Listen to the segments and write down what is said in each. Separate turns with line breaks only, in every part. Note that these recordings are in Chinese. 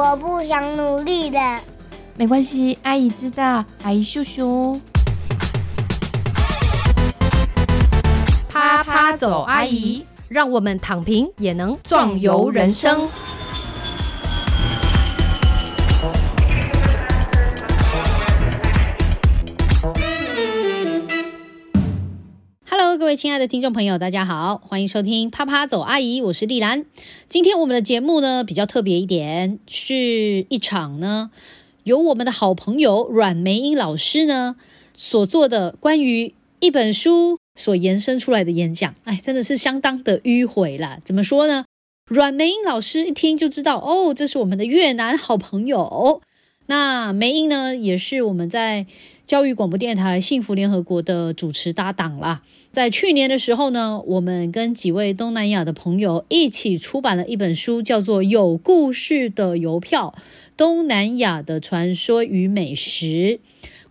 我不想努力的。
没关系，阿姨知道，阿姨秀秀。
啪啪走，阿姨，让我们躺平也能壮游人生。各位亲爱的听众朋友，大家好，欢迎收听啪啪走，阿姨，我是丽兰。今天我们的节目呢比较特别一点，是一场呢。由我们的好朋友阮梅英老师呢所做的关于一本书所延伸出来的演讲，哎，真的是相当的迂回啦。怎么说呢？阮梅英老师一听就知道，哦，这是我们的越南好朋友。那梅英呢，也是我们在教育广播电台幸福联合国的主持搭档啦。在去年的时候呢，我们跟几位东南亚的朋友一起出版了一本书，叫做《有故事的邮票：东南亚的传说与美食》。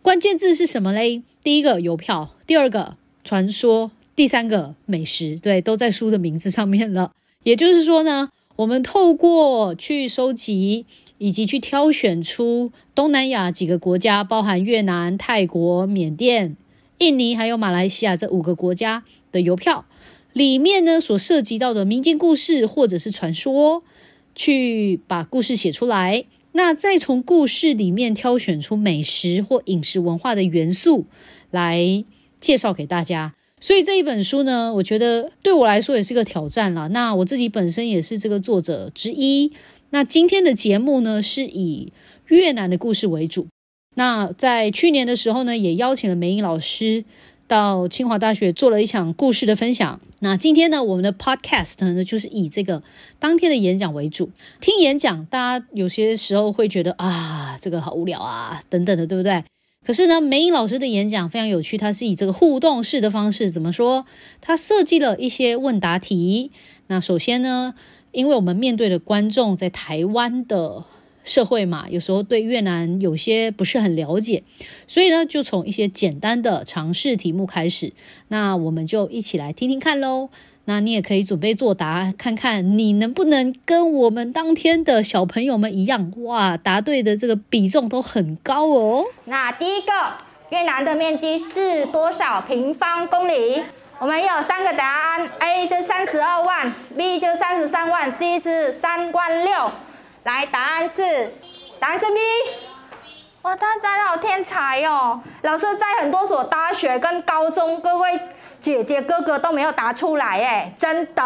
关键字是什么嘞？第一个邮票，第二个传说，第三个美食，对，都在书的名字上面了。也就是说呢，我们透过去收集以及去挑选出东南亚几个国家，包含越南、泰国、缅甸。印尼还有马来西亚这五个国家的邮票里面呢，所涉及到的民间故事或者是传说，去把故事写出来。那再从故事里面挑选出美食或饮食文化的元素来介绍给大家。所以这一本书呢，我觉得对我来说也是个挑战啦。那我自己本身也是这个作者之一。那今天的节目呢，是以越南的故事为主。那在去年的时候呢，也邀请了梅英老师到清华大学做了一场故事的分享。那今天呢，我们的 podcast 呢，就是以这个当天的演讲为主。听演讲，大家有些时候会觉得啊，这个好无聊啊，等等的，对不对？可是呢，梅英老师的演讲非常有趣，他是以这个互动式的方式，怎么说？他设计了一些问答题。那首先呢，因为我们面对的观众在台湾的。社会嘛，有时候对越南有些不是很了解，所以呢，就从一些简单的尝试题目开始。那我们就一起来听听看喽。那你也可以准备作答，看看你能不能跟我们当天的小朋友们一样，哇，答对的这个比重都很高哦。
那第一个，越南的面积是多少平方公里？我们有三个答案：A 是三十二万，B 就三十三万，C 是三万六。来，答案是，答案是 B。哇，大家好天才哦！老师在很多所大学跟高中，各位姐姐哥哥都没有答出来哎，真的。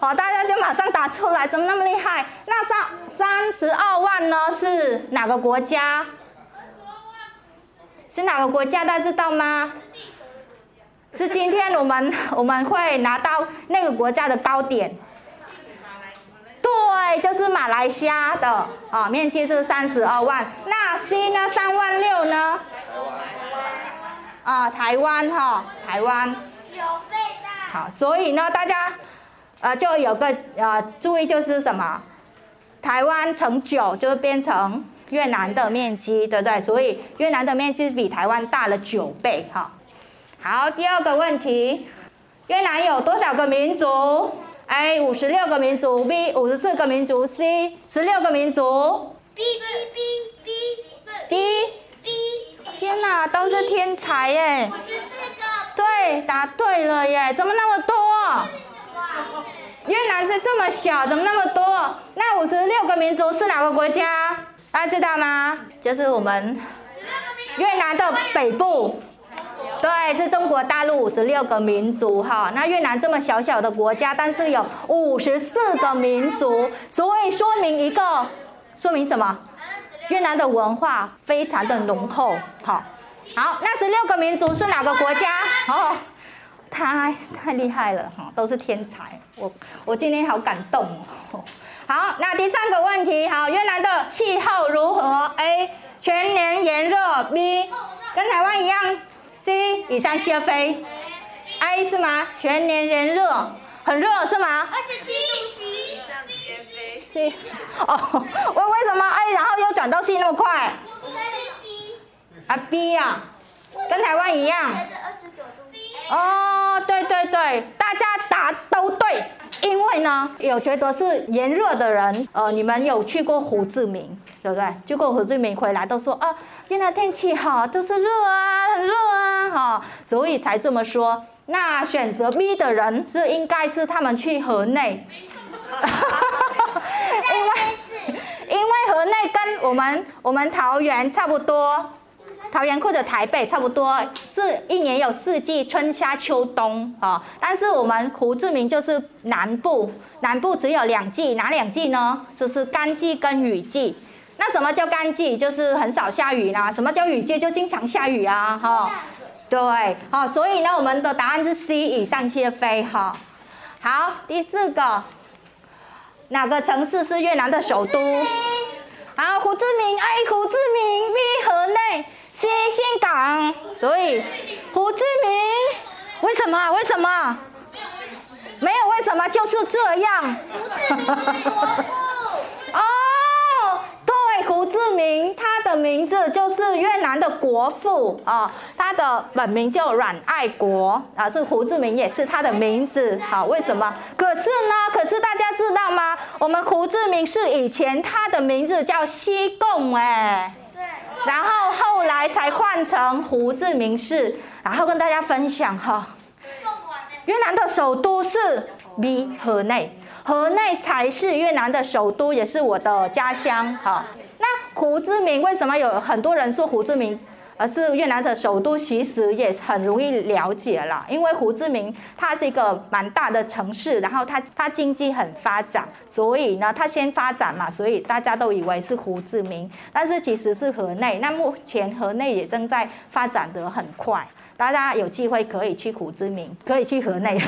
好，大家就马上答出来，怎么那么厉害？那三三十二万呢？是哪个国家？是哪个国家？大家知道吗？是今天我们我们会拿到那个国家的高点。对，就是马来西亚的啊，面积是三十二万。那 C 呢？三万六呢？啊，台湾哈，台湾。九倍大。好，所以呢，大家呃就有个呃注意，就是什么？台湾乘九就变成越南的面积，对不对？所以越南的面积比台湾大了九倍哈。好，第二个问题，越南有多少个民族？A 五十六个民族，B 五十四个民族，C 十六个民族。B B B B B B。天哪，都是天才耶！五十四个。对，答对了耶！怎么那么多？越南是这么小，怎么那么多？那五十六个民族是哪个国家？大家知道吗？就是我们越南的北部。对，是中国大陆五十六个民族哈。那越南这么小小的国家，但是有五十四个民族，所以说明一个，说明什么？越南的文化非常的浓厚。好，好，那十六个民族是哪个国家？哦，太太厉害了哈，都是天才。我我今天好感动哦。好，那第三个问题，好，越南的气候如何？A 全年炎热，B 跟台湾一样。C 以上皆非，I 是吗？全年炎热，很热是吗？二十七度 C 以上皆非。C 哦，为为什么 A 然后又转到 C 那么快？啊 B 啊，跟台湾一样。哦，对对对，大家答都对。因为呢，有觉得是炎热的人，呃，你们有去过胡志明，对不对？去过胡志明回来都说啊，原来天气好，就是热啊，很热啊，哈，所以才这么说。那选择 B 的人是应该是他们去河内，因为因为河内跟我们我们桃园差不多。桃园或者台北差不多，是一年有四季，春夏秋冬啊。但是我们胡志明就是南部，南部只有两季，哪两季呢？就是干季跟雨季。那什么叫干季？就是很少下雨啦。什么叫雨季？就经常下雨啊，哈。对，好，所以呢，我们的答案是 C，以上皆非，哈。好，第四个，哪个城市是越南的首都？好，胡志明，哎，胡志明，V 河内。新兴港，所以胡志明，为什么？为什么？没有为什么，就是这样。哦，对，胡志明，他的名字就是越南的国父啊，他的本名叫阮爱国啊，是胡志明也是他的名字。好，为什么？可是呢？可是大家知道吗？我们胡志明是以前他的名字叫西贡哎。然后后来才换成胡志明市，然后跟大家分享哈。越南的首都是 B 河内，河内才是越南的首都，也是我的家乡哈。那胡志明为什么有很多人说胡志明？而是越南的首都，其实也很容易了解了，因为胡志明它是一个蛮大的城市，然后它它经济很发展，所以呢它先发展嘛，所以大家都以为是胡志明，但是其实是河内。那目前河内也正在发展得很快，大家有机会可以去胡志明，可以去河内。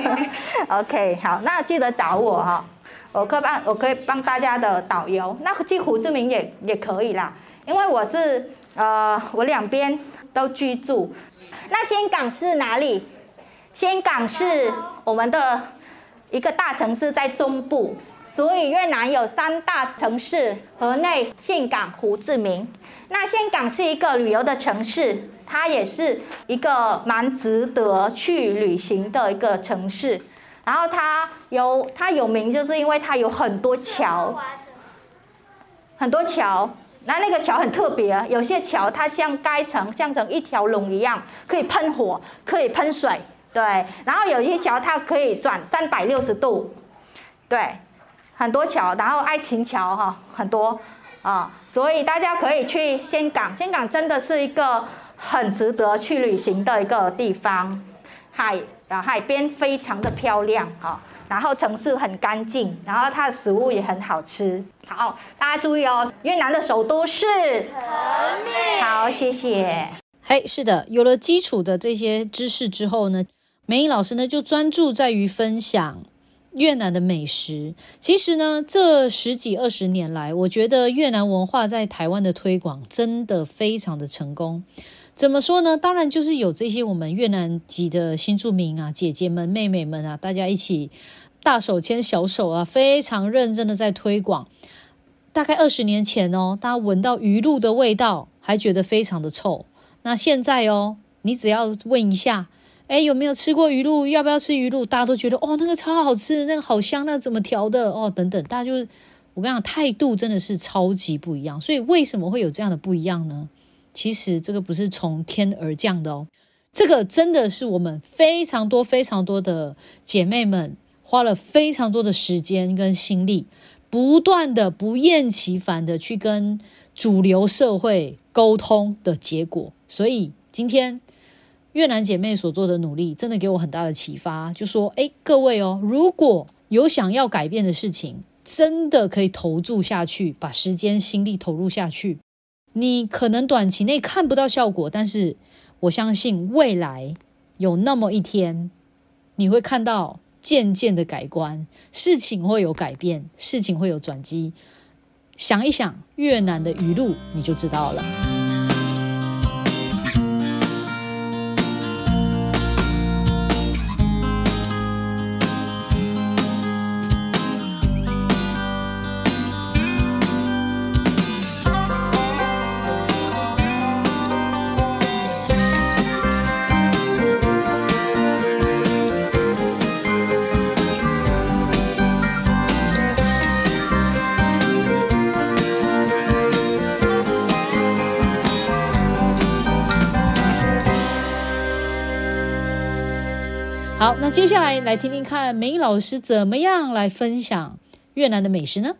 OK，好，那记得找我哈，我可帮我可以帮大家的导游。那去胡志明也也可以啦，因为我是。呃，我两边都居住。那岘港是哪里？岘港是我们的一个大城市，在中部。所以越南有三大城市：河内、岘港、胡志明。那岘港是一个旅游的城市，它也是一个蛮值得去旅行的一个城市。然后它有它有名，就是因为它有很多桥，很多桥。那那个桥很特别，有些桥它像盖成像成一条龙一样，可以喷火，可以喷水，对。然后有些桥它可以转三百六十度，对，很多桥。然后爱情桥哈很多啊，所以大家可以去香港，香港真的是一个很值得去旅行的一个地方，海啊海边非常的漂亮啊。然后城市很干净，然后它的食物也很好吃。好，大家注意哦，越南的首都是河内。好，谢谢。
嘿，是的，有了基础的这些知识之后呢，梅颖老师呢就专注在于分享越南的美食。其实呢，这十几二十年来，我觉得越南文化在台湾的推广真的非常的成功。怎么说呢？当然就是有这些我们越南籍的新住民啊，姐姐们、妹妹们啊，大家一起大手牵小手啊，非常认真的在推广。大概二十年前哦，大家闻到鱼露的味道还觉得非常的臭。那现在哦，你只要问一下，哎，有没有吃过鱼露？要不要吃鱼露？大家都觉得哦，那个超好吃，那个好香，那怎么调的？哦，等等，大家就是我跟你讲，态度真的是超级不一样。所以为什么会有这样的不一样呢？其实这个不是从天而降的哦，这个真的是我们非常多、非常多的姐妹们花了非常多的时间跟心力，不断的不厌其烦的去跟主流社会沟通的结果。所以今天越南姐妹所做的努力，真的给我很大的启发。就说，哎，各位哦，如果有想要改变的事情，真的可以投注下去，把时间、心力投入下去。你可能短期内看不到效果，但是我相信未来有那么一天，你会看到渐渐的改观，事情会有改变，事情会有转机。想一想越南的语录，你就知道了。接下来来听听看梅英老师怎么样来分享越南的美食呢？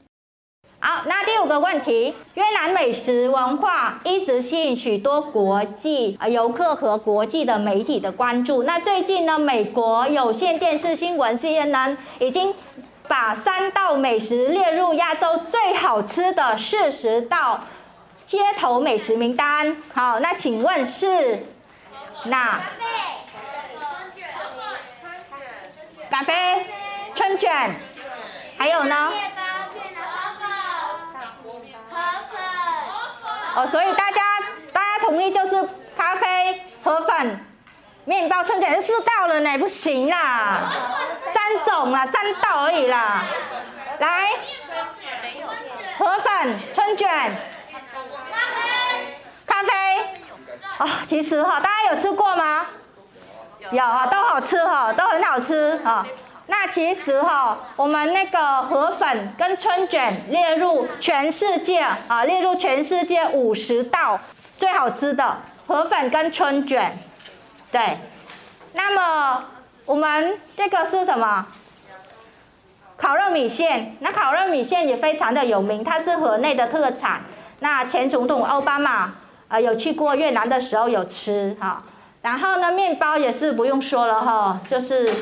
好，那第五个问题，越南美食文化一直吸引许多国际啊游客和国际的媒体的关注。那最近呢，美国有线电视新闻 CNN 已经把三道美食列入亚洲最好吃的四十道街头美食名单。好，那请问是哪？咖啡、春卷，还有呢？哦，所以大家大家同意就是咖啡、河粉、面包、春卷是四道了呢，不行啦，三种啦，三道而已啦。来，河粉、春卷、咖啡。哦，其实哈，大家有吃过吗？有啊，都好吃哈，都很好吃哈。那其实哈，我们那个河粉跟春卷列入全世界啊，列入全世界五十道最好吃的河粉跟春卷，对。那么我们这个是什么？烤肉米线。那烤肉米线也非常的有名，它是河内的特产。那前总统奥巴马啊有去过越南的时候有吃哈。然后呢，面包也是不用说了哈，就是。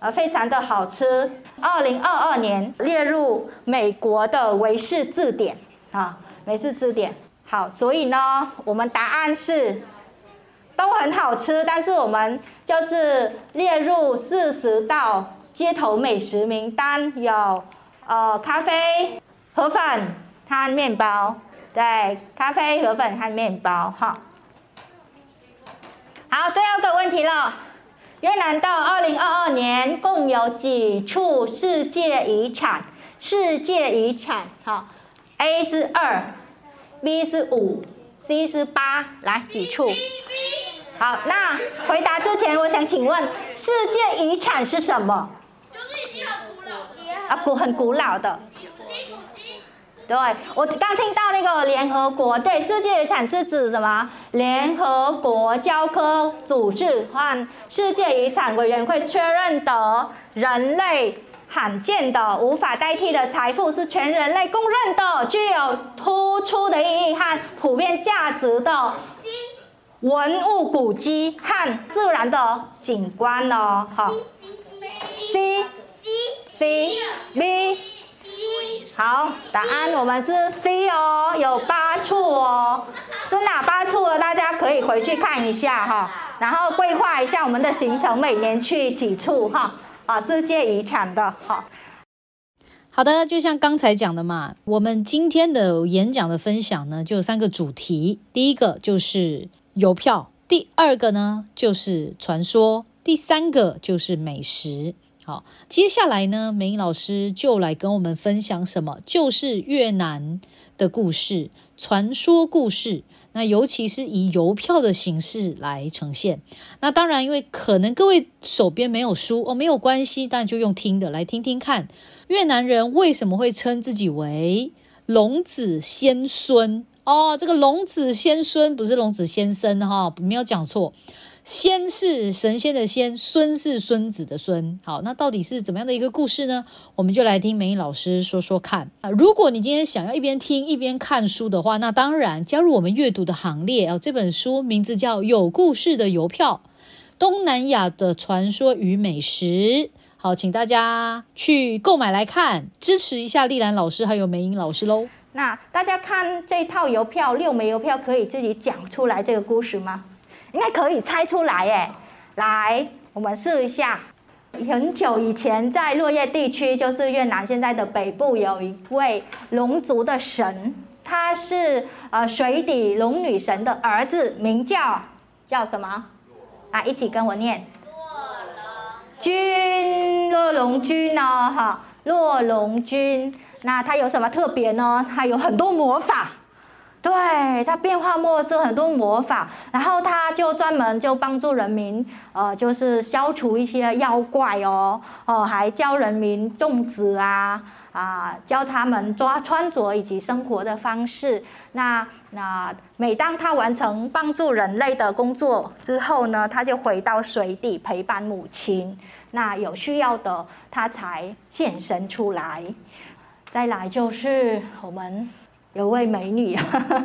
呃，非常的好吃。二零二二年列入美国的维氏字典啊，美式字典。好，所以呢，我们答案是都很好吃，但是我们就是列入四十道街头美食名单，有呃咖啡、河粉和面包。对，咖啡、河粉和面包。哈，好，最后一个问题了。越南到二零二二年共有几处世界遗产？世界遗产，好，A 是二，B 是五，C 是八，来几处？好，那回答之前，我想请问，世界遗产是什么？就是已经很古老的啊，古很古老的。对，我刚听到那个联合国对世界遗产是指什么？联合国教科组织和世界遗产委员会确认的人类罕见的、无法代替的财富，是全人类公认的、具有突出的意义和普遍价值的文物古迹和自然的景观哦。好，C C C B。好，答案我们是 C 哦，有八处哦，是哪八处？大家可以回去看一下哈，然后规划一下我们的行程，每年去几处哈。啊，世界遗产的，好。
好的，就像刚才讲的嘛，我们今天的演讲的分享呢，就三个主题，第一个就是邮票，第二个呢就是传说，第三个就是美食。好，接下来呢，美英老师就来跟我们分享什么？就是越南的故事，传说故事。那尤其是以邮票的形式来呈现。那当然，因为可能各位手边没有书哦，没有关系，但就用听的来听听看，越南人为什么会称自己为龙子先孙哦？这个龙子先孙不是龙子先生哈，没有讲错。仙是神仙的仙，孙是孙子的孙。好，那到底是怎么样的一个故事呢？我们就来听梅英老师说说看啊。如果你今天想要一边听一边看书的话，那当然加入我们阅读的行列啊。这本书名字叫《有故事的邮票：东南亚的传说与美食》。好，请大家去购买来看，支持一下丽兰老师还有梅英老师喽。
那大家看这套邮票，六枚邮票可以自己讲出来这个故事吗？应该可以猜出来耶！来，我们试一下。很久以前，在落叶地区，就是越南现在的北部，有一位龙族的神，他是呃水底龙女神的儿子，名叫叫什么？啊，一起跟我念。洛龙君，洛龙君呢？哈，洛龙君。那他有什么特别呢？他有很多魔法。对他变化莫测，很多魔法，然后他就专门就帮助人民，呃，就是消除一些妖怪哦，哦，还教人民种植啊，啊，教他们抓穿着以及生活的方式。那那每当他完成帮助人类的工作之后呢，他就回到水底陪伴母亲。那有需要的，他才现身出来。再来就是我们有位美女，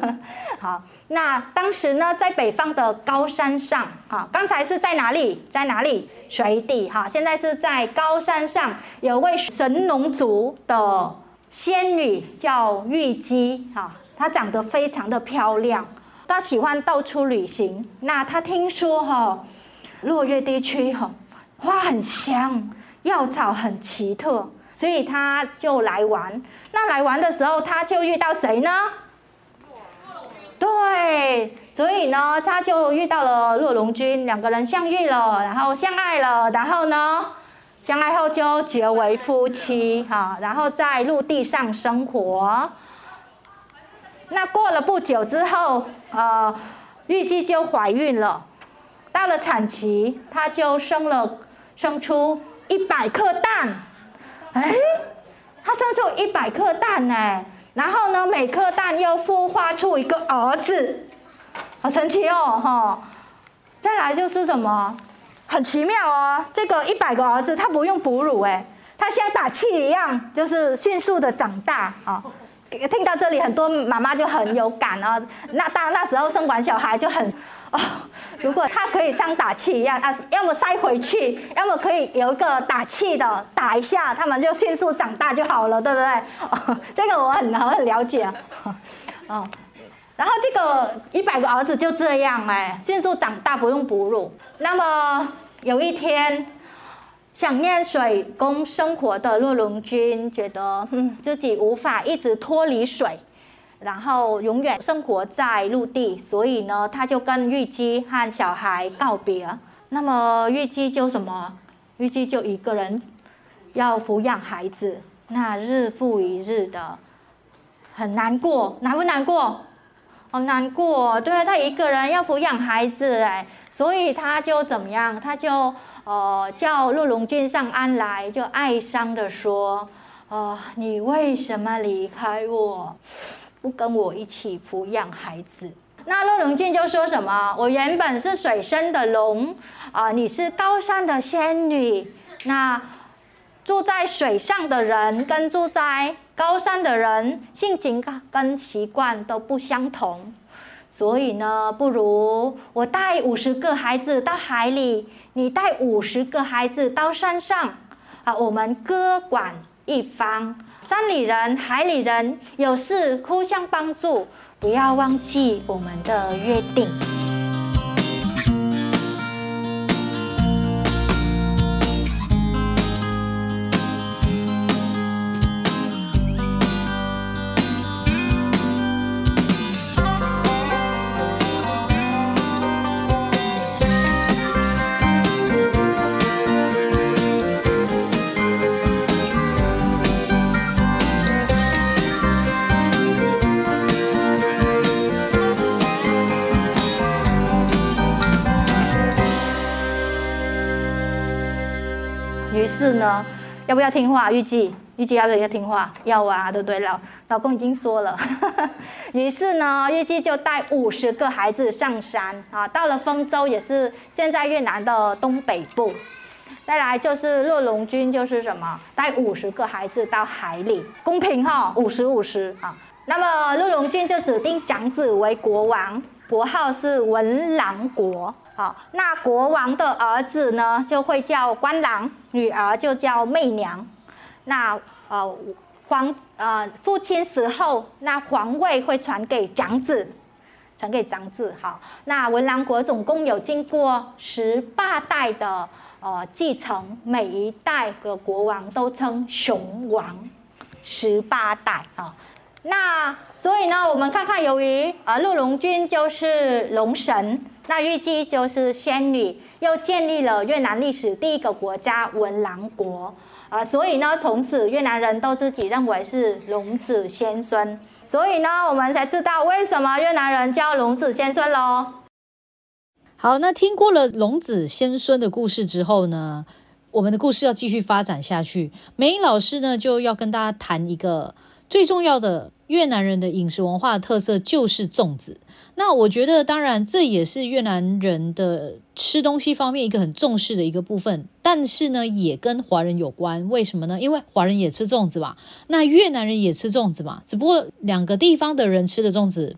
好，那当时呢，在北方的高山上，哈，刚才是在哪里？在哪里？水底，哈，现在是在高山上，有位神农族的仙女叫玉姬，哈，她长得非常的漂亮，她喜欢到处旅行。那她听说，哈，落月地区，哈，花很香，药草很奇特。所以他就来玩，那来玩的时候，他就遇到谁呢？对，所以呢，他就遇到了骆龙君，两个人相遇了，然后相爱了，然后呢，相爱后就结为夫妻，哈，然后在陆地上生活。那过了不久之后，呃，玉姬就怀孕了，到了产期，她就生了，生出一百颗蛋。哎，他生出一百颗蛋呢，然后呢，每颗蛋又孵化出一个儿子，好神奇哦，哈！再来就是什么，很奇妙哦，这个一百个儿子他不用哺乳，哎，他像打气一样，就是迅速的长大啊。听到这里，很多妈妈就很有感啊。那当那时候生完小孩就很。哦，如果他可以像打气一样啊，要么塞回去，要么可以有一个打气的打一下，他们就迅速长大就好了，对不对？哦，这个我很很了解啊。哦，然后这个一百个儿子就这样哎，迅速长大不用哺乳。那么有一天，想念水工生活的洛龙君觉得嗯自己无法一直脱离水。然后永远生活在陆地，所以呢，他就跟玉姬和小孩告别。那么玉姬就什么？玉姬就一个人要抚养孩子，那日复一日的，很难过，难不难过？好难过，对啊他一个人要抚养孩子，哎，所以他就怎么样？他就呃叫陆龙君上岸来，就哀伤的说：“呃，你为什么离开我？”不跟我一起抚养孩子，那陆龙俊就说什么？我原本是水生的龙啊，你是高山的仙女。那住在水上的人跟住在高山的人性情跟习惯都不相同，所以呢，不如我带五十个孩子到海里，你带五十个孩子到山上啊，我们各管一方。山里人、海里人有事互相帮助，不要忘记我们的约定。要不要听话？预计预计要不要听话？要啊，对不对？老老公已经说了。于是呢，预计就带五十个孩子上山啊，到了丰州，也是现在越南的东北部。再来就是骆龙军，就是什么？带五十个孩子到海里，公平哈，五十五十啊。那么骆龙军就指定长子为国王，国号是文郎国。好，那国王的儿子呢，就会叫官郎，女儿就叫媚娘。那呃皇呃父亲死后，那皇位会传给长子，传给长子。好，那文郎国总共有经过十八代的呃继承，每一代的国王都称雄王，十八代啊。那所以呢，我们看看，由于啊陆龙君就是龙神。那玉姬就是仙女，又建立了越南历史第一个国家文郎国，啊，所以呢，从此越南人都自己认为是龙子仙孙，所以呢，我们才知道为什么越南人叫龙子仙孙喽。
好，那听过了龙子仙孙的故事之后呢，我们的故事要继续发展下去。梅英老师呢，就要跟大家谈一个最重要的越南人的饮食文化特色，就是粽子。那我觉得，当然这也是越南人的吃东西方面一个很重视的一个部分。但是呢，也跟华人有关。为什么呢？因为华人也吃粽子嘛，那越南人也吃粽子嘛，只不过两个地方的人吃的粽子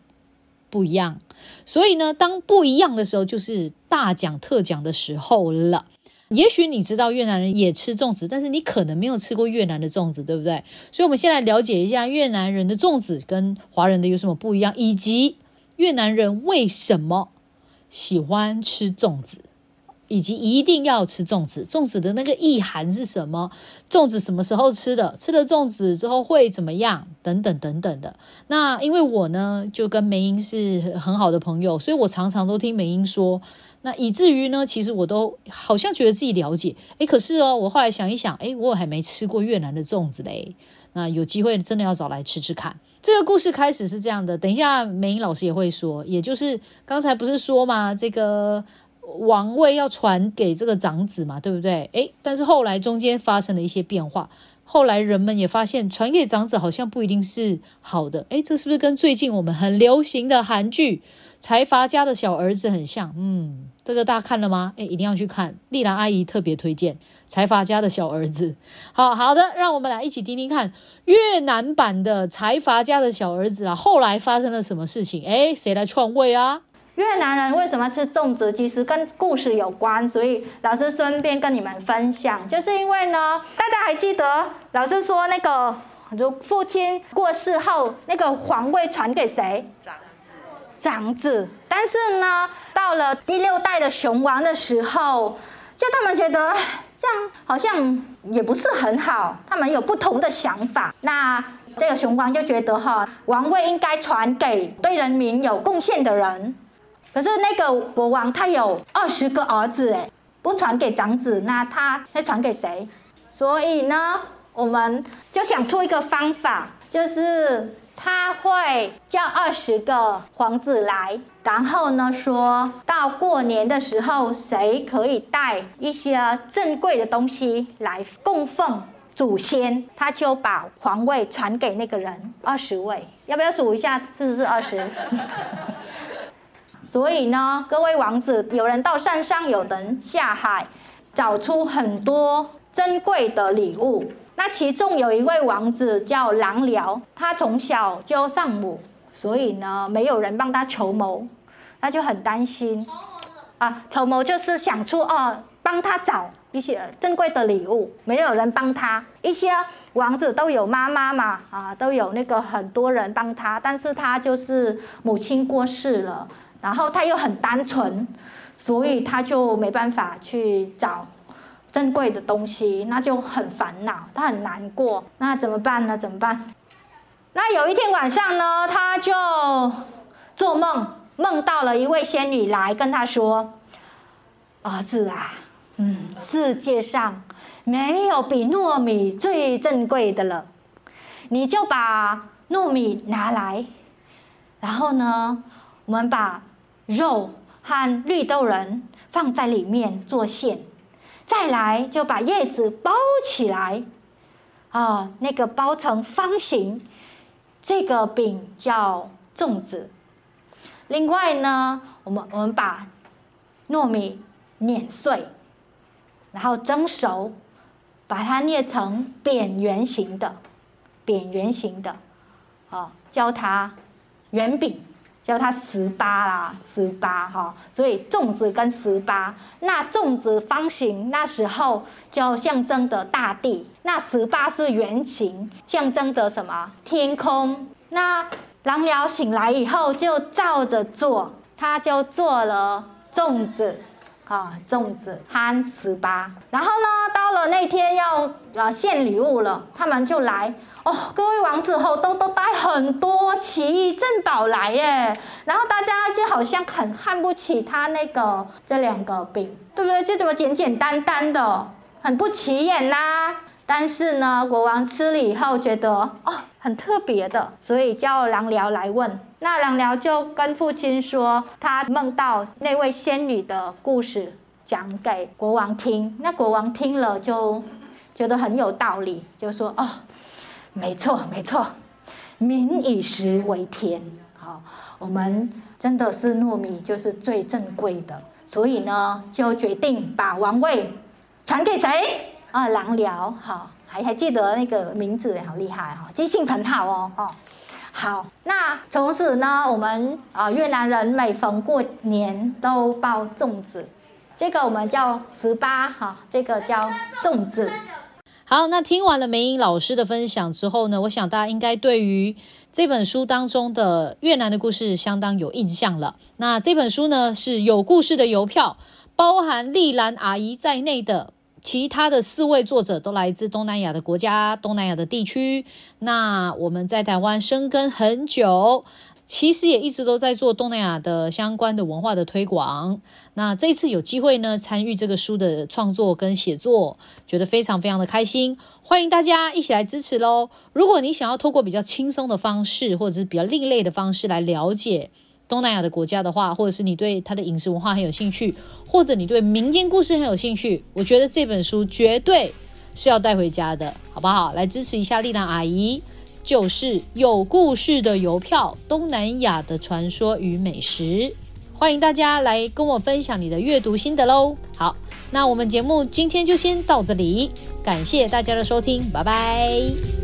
不一样。所以呢，当不一样的时候，就是大讲特讲的时候了。也许你知道越南人也吃粽子，但是你可能没有吃过越南的粽子，对不对？所以，我们先来了解一下越南人的粽子跟华人的有什么不一样，以及越南人为什么喜欢吃粽子。以及一定要吃粽子，粽子的那个意涵是什么？粽子什么时候吃的？吃了粽子之后会怎么样？等等等等的。那因为我呢，就跟梅英是很好的朋友，所以我常常都听梅英说。那以至于呢，其实我都好像觉得自己了解。诶，可是哦，我后来想一想，诶，我还没吃过越南的粽子嘞。那有机会真的要找来吃吃看。这个故事开始是这样的，等一下梅英老师也会说，也就是刚才不是说嘛，这个。王位要传给这个长子嘛，对不对？诶，但是后来中间发生了一些变化，后来人们也发现传给长子好像不一定是好的。诶，这是不是跟最近我们很流行的韩剧《财阀家的小儿子》很像？嗯，这个大家看了吗？诶，一定要去看，丽兰阿姨特别推荐《财阀家的小儿子》。好好的，让我们来一起听听看越南版的《财阀家的小儿子》啊，后来发生了什么事情？诶，谁来篡位啊？
越南人为什么吃粽子？其实跟故事有关，所以老师顺便跟你们分享。就是因为呢，大家还记得老师说那个，就父亲过世后，那个皇位传给谁？长子。长子。但是呢，到了第六代的雄王的时候，就他们觉得这样好像也不是很好，他们有不同的想法。那这个雄王就觉得哈，王位应该传给对人民有贡献的人。可是那个国王他有二十个儿子哎，不传给长子，那他会传给谁？所以呢，我们就想出一个方法，就是他会叫二十个皇子来，然后呢，说到过年的时候，谁可以带一些珍贵的东西来供奉祖先，他就把皇位传给那个人。二十位，要不要数一下是不是二十？所以呢，各位王子，有人到山上，有人下海，找出很多珍贵的礼物。那其中有一位王子叫狼辽，他从小就丧母，所以呢，没有人帮他筹谋，他就很担心。啊，筹谋就是想出哦，帮他找一些珍贵的礼物，没有人帮他。一些王子都有妈妈嘛，啊，都有那个很多人帮他，但是他就是母亲过世了。然后他又很单纯，所以他就没办法去找珍贵的东西，那就很烦恼，他很难过。那怎么办呢？怎么办？那有一天晚上呢，他就做梦，梦到了一位仙女来跟他说：“儿子啊，嗯，世界上没有比糯米最珍贵的了，你就把糯米拿来，然后呢，我们把。”肉和绿豆仁放在里面做馅，再来就把叶子包起来，啊，那个包成方形，这个饼叫粽子。另外呢，我们我们把糯米碾碎，然后蒸熟，把它捏成扁圆形的，扁圆形的，啊，叫它圆饼。叫它十八啦，十八哈，所以粽子跟十八，那粽子方形，那时候就象征的大地；那十八是圆形，象征着什么？天空。那狼寮醒来以后就照着做，他就做了粽子，啊，粽子和十八。然后呢，到了那天要呃献礼物了，他们就来。哦，各位王子后都都带很多奇异珍宝来耶，然后大家就好像很看不起他那个这两个饼，对不对？就这么简简单单的，很不起眼啦。但是呢，国王吃了以后觉得哦很特别的，所以叫狼辽来问。那狼辽就跟父亲说，他梦到那位仙女的故事。讲给国王听。那国王听了就觉得很有道理，就说：“哦，没错没错，民以食为天。好，我们真的是糯米就是最珍贵的，所以呢，就决定把王位传给谁？啊，郎辽。好，还还记得那个名字，好厉害哈，记性很好哦。哦，好，那从此呢，我们啊越南人每逢过年都包粽子，这个我们叫十八哈，这个叫粽子。
好，那听完了梅英老师的分享之后呢，我想大家应该对于这本书当中的越南的故事相当有印象了。那这本书呢是有故事的邮票，包含丽兰阿姨在内的其他的四位作者都来自东南亚的国家、东南亚的地区。那我们在台湾生根很久。其实也一直都在做东南亚的相关的文化的推广。那这次有机会呢，参与这个书的创作跟写作，觉得非常非常的开心。欢迎大家一起来支持喽！如果你想要透过比较轻松的方式，或者是比较另类的方式来了解东南亚的国家的话，或者是你对它的饮食文化很有兴趣，或者你对民间故事很有兴趣，我觉得这本书绝对是要带回家的，好不好？来支持一下丽兰阿姨。就是有故事的邮票，东南亚的传说与美食，欢迎大家来跟我分享你的阅读心得喽。好，那我们节目今天就先到这里，感谢大家的收听，拜拜。